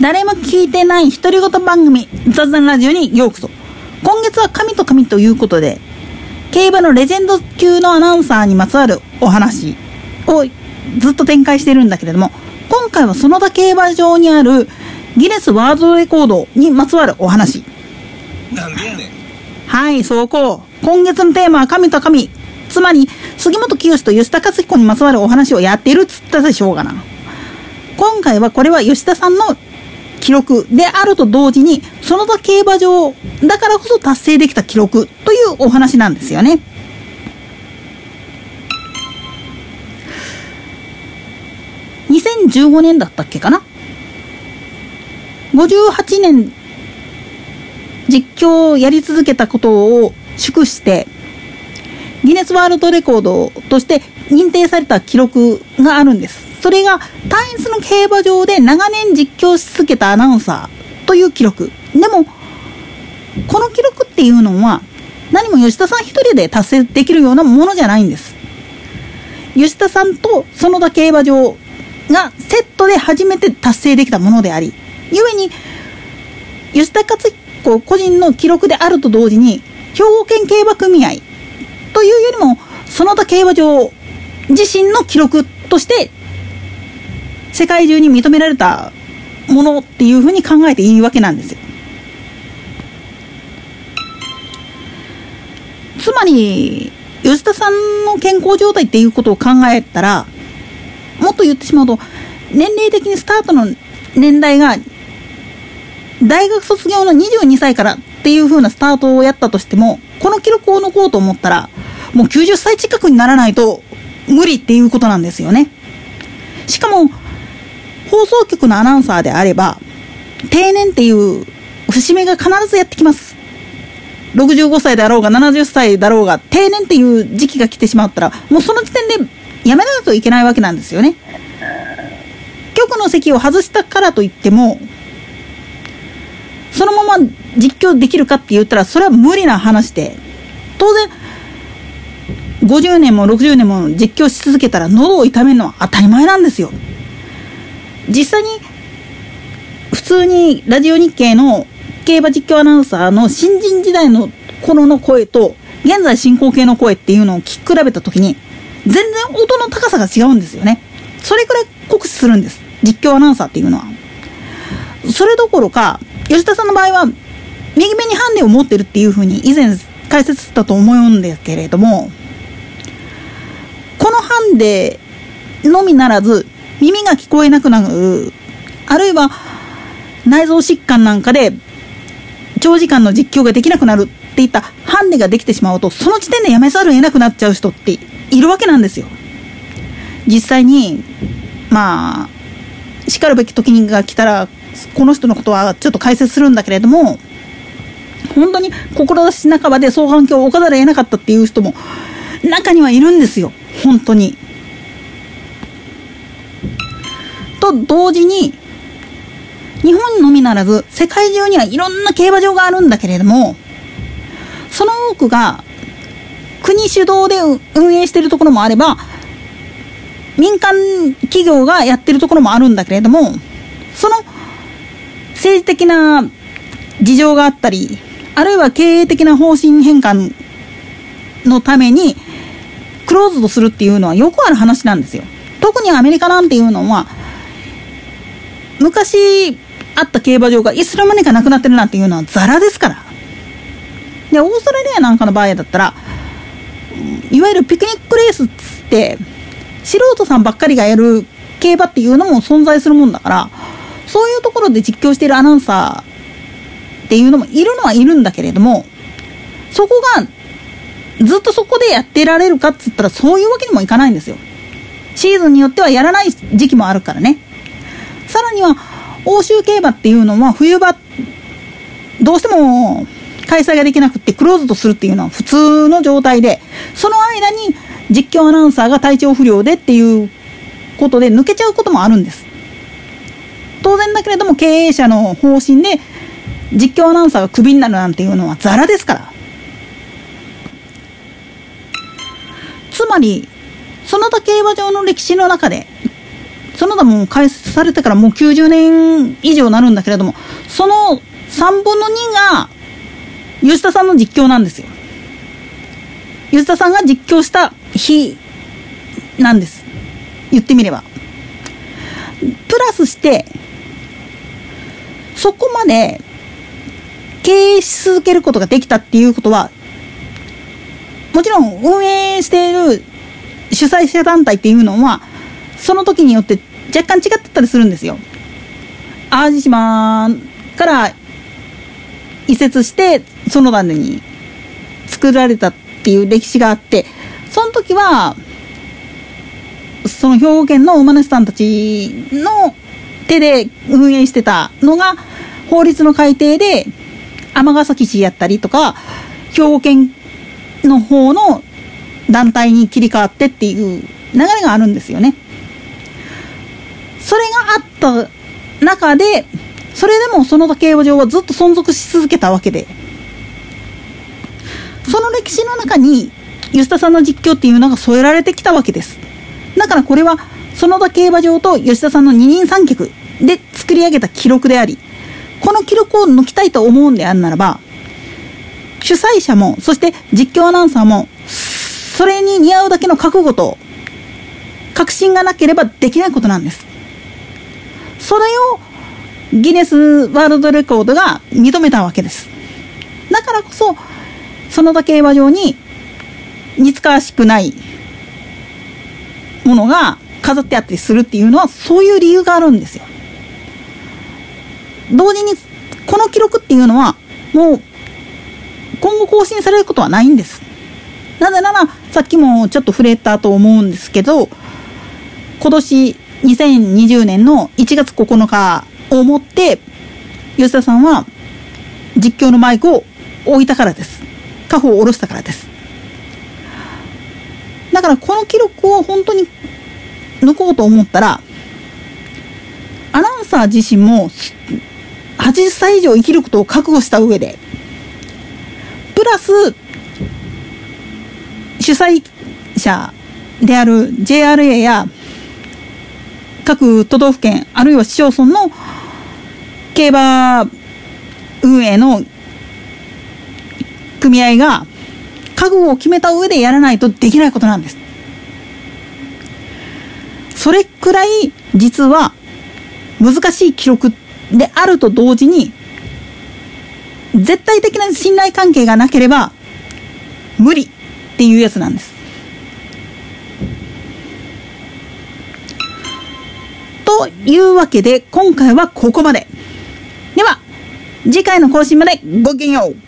誰も聞いてない独り言番組雑談ラジオにようこそ今月は神と神ということで競馬のレジェンド級のアナウンサーにまつわるお話をずっと展開してるんだけれども今回は園田競馬場にあるギネスワールドレコードにまつわるお話なんでやねん。はい、そうこう。今月のテーマは神と神。つまり、杉本清と吉田勝彦にまつわるお話をやっているっつったでしょうがな。今回はこれは吉田さんの記録であると同時に、園田競馬場だからこそ達成できた記録というお話なんですよね。2015年だったっけかな ?58 年実況をやり続けたことを祝して、ギネスワールドレコードとして認定された記録があるんです。それが、単一の競馬場で長年実況し続けたアナウンサーという記録。でも、この記録っていうのは、何も吉田さん一人で達成できるようなものじゃないんです。吉田さんと園田競馬場がセットで初めて達成できたものであり、ゆえに、吉田勝彦個人の記録であると同時に、兵庫県競馬組合というよりも、園田競馬場自身の記録として、世界中に認められたものっていうふうに考えていいわけなんですよ。つまり、吉田さんの健康状態っていうことを考えたら、もっと言ってしまうと、年齢的にスタートの年代が大学卒業の22歳からっていう風なスタートをやったとしても、この記録を抜こうと思ったら、もう90歳近くにならないと無理っていうことなんですよね。しかも、放送局のアナウンサーであれば、定年っていう節目が必ずやってきます。65歳だろうが70歳だろうが、定年っていう時期が来てしまったら、もうその時点で辞めないといけないわけなんですよね。局の席を外したからといっても、そのまま実況できるかって言ったら、それは無理な話で、当然、50年も60年も実況し続けたら喉を痛めるのは当たり前なんですよ。実際に、普通にラジオ日経の競馬実況アナウンサーの新人時代の頃の声と、現在進行形の声っていうのを聞き比べたときに、全然音の高さが違うんですよね。それくらい酷使するんです。実況アナウンサーっていうのは。それどころか、吉田さんの場合は、右目にハンデを持ってるっていうふうに以前解説したと思うんですけれども、このハンデのみならず、耳が聞こえなくなる、あるいは内臓疾患なんかで長時間の実況ができなくなるっていったハンデができてしまうと、その時点でやめざるを得なくなっちゃう人っているわけなんですよ。実際に、まあ、叱るべき時が来たら、この人のことはちょっと解説するんだけれども、本当に志半ばで双眼鏡を置かざるを得なかったっていう人も中にはいるんですよ。本当に。と同時に、日本のみならず世界中にはいろんな競馬場があるんだけれども、その多くが国主導で運営しているところもあれば、民間企業がやってるところもあるんだけれども、その政治的な事情があったり、あるいは経営的な方針変換のために、クローズドするっていうのはよくある話なんですよ。特にアメリカなんていうのは、昔あった競馬場がいつの間にかなくなってるなんていうのはザラですから。で、オーストラリアなんかの場合だったら、いわゆるピクニックレースっつって、素人さんばっかりがやる競馬っていうのも存在するもんだから、そういうところで実況しているアナウンサーっていうのもいるのはいるんだけれども、そこがずっとそこでやってられるかっつったらそういうわけにもいかないんですよ。シーズンによってはやらない時期もあるからね。さらには、欧州競馬っていうのは冬場、どうしても開催ができなくてクローズドするっていうのは普通の状態で、その間に実況アナウンサーが体調不良でっていうことで抜けちゃうこともあるんです。当然だけれども経営者の方針で実況アナウンサーがクビになるなんていうのはザラですから。つまり、その他競馬場の歴史の中で、園田も開設されてからもう90年以上なるんだけれども、その3分の2が吉田さんの実況なんですよ。吉田さんが実況した日なんです。言ってみれば。プラスして、そこまで経営し続けることができたっていうことは、もちろん運営している主催者団体っていうのは、その時によって若干違ってたりするんですよ。淡路島から移設して園田に作られたっていう歴史があってその時はその兵庫県の馬主さんたちの手で運営してたのが法律の改定で尼崎市やったりとか兵庫県の方の団体に切り替わってっていう流れがあるんですよね。それがあった中でそれでも園田競馬場はずっと存続し続けたわけで。その歴史の中に吉田さんの実況っていうのが添えられてきたわけです。だからこれは園田競馬場と吉田さんの二人三脚で作り上げた記録でありこの記録を抜きたいと思うんであるならば主催者もそして実況アナウンサーもそれに似合うだけの覚悟と確信がなければできないことなんです。それをギネスワールドレコードが認めたわけです。だからこそ園田競馬場に似つかわしくないものが飾ってあったりするっていうのはそういう理由があるんですよ。同時にこの記録っていうのはもう今後更新されることはないんです。なぜならさっきもちょっと触れたと思うんですけど今年2020年の1月9日をもって吉田さんは実況のマイクを置いたからです。家宝を下ろしたからです。だからこの記録を本当に抜こうと思ったらアナウンサー自身も80歳以上生きることを覚悟した上でプラス主催者である JRA や各都道府県あるいは市町村の競馬運営の組合が覚悟を決めた上でやらないとできないことなんです。それくらい実は難しい記録であると同時に絶対的な信頼関係がなければ無理っていうやつなんです。というわけで今回はここまで。では次回の更新までごきげんよう。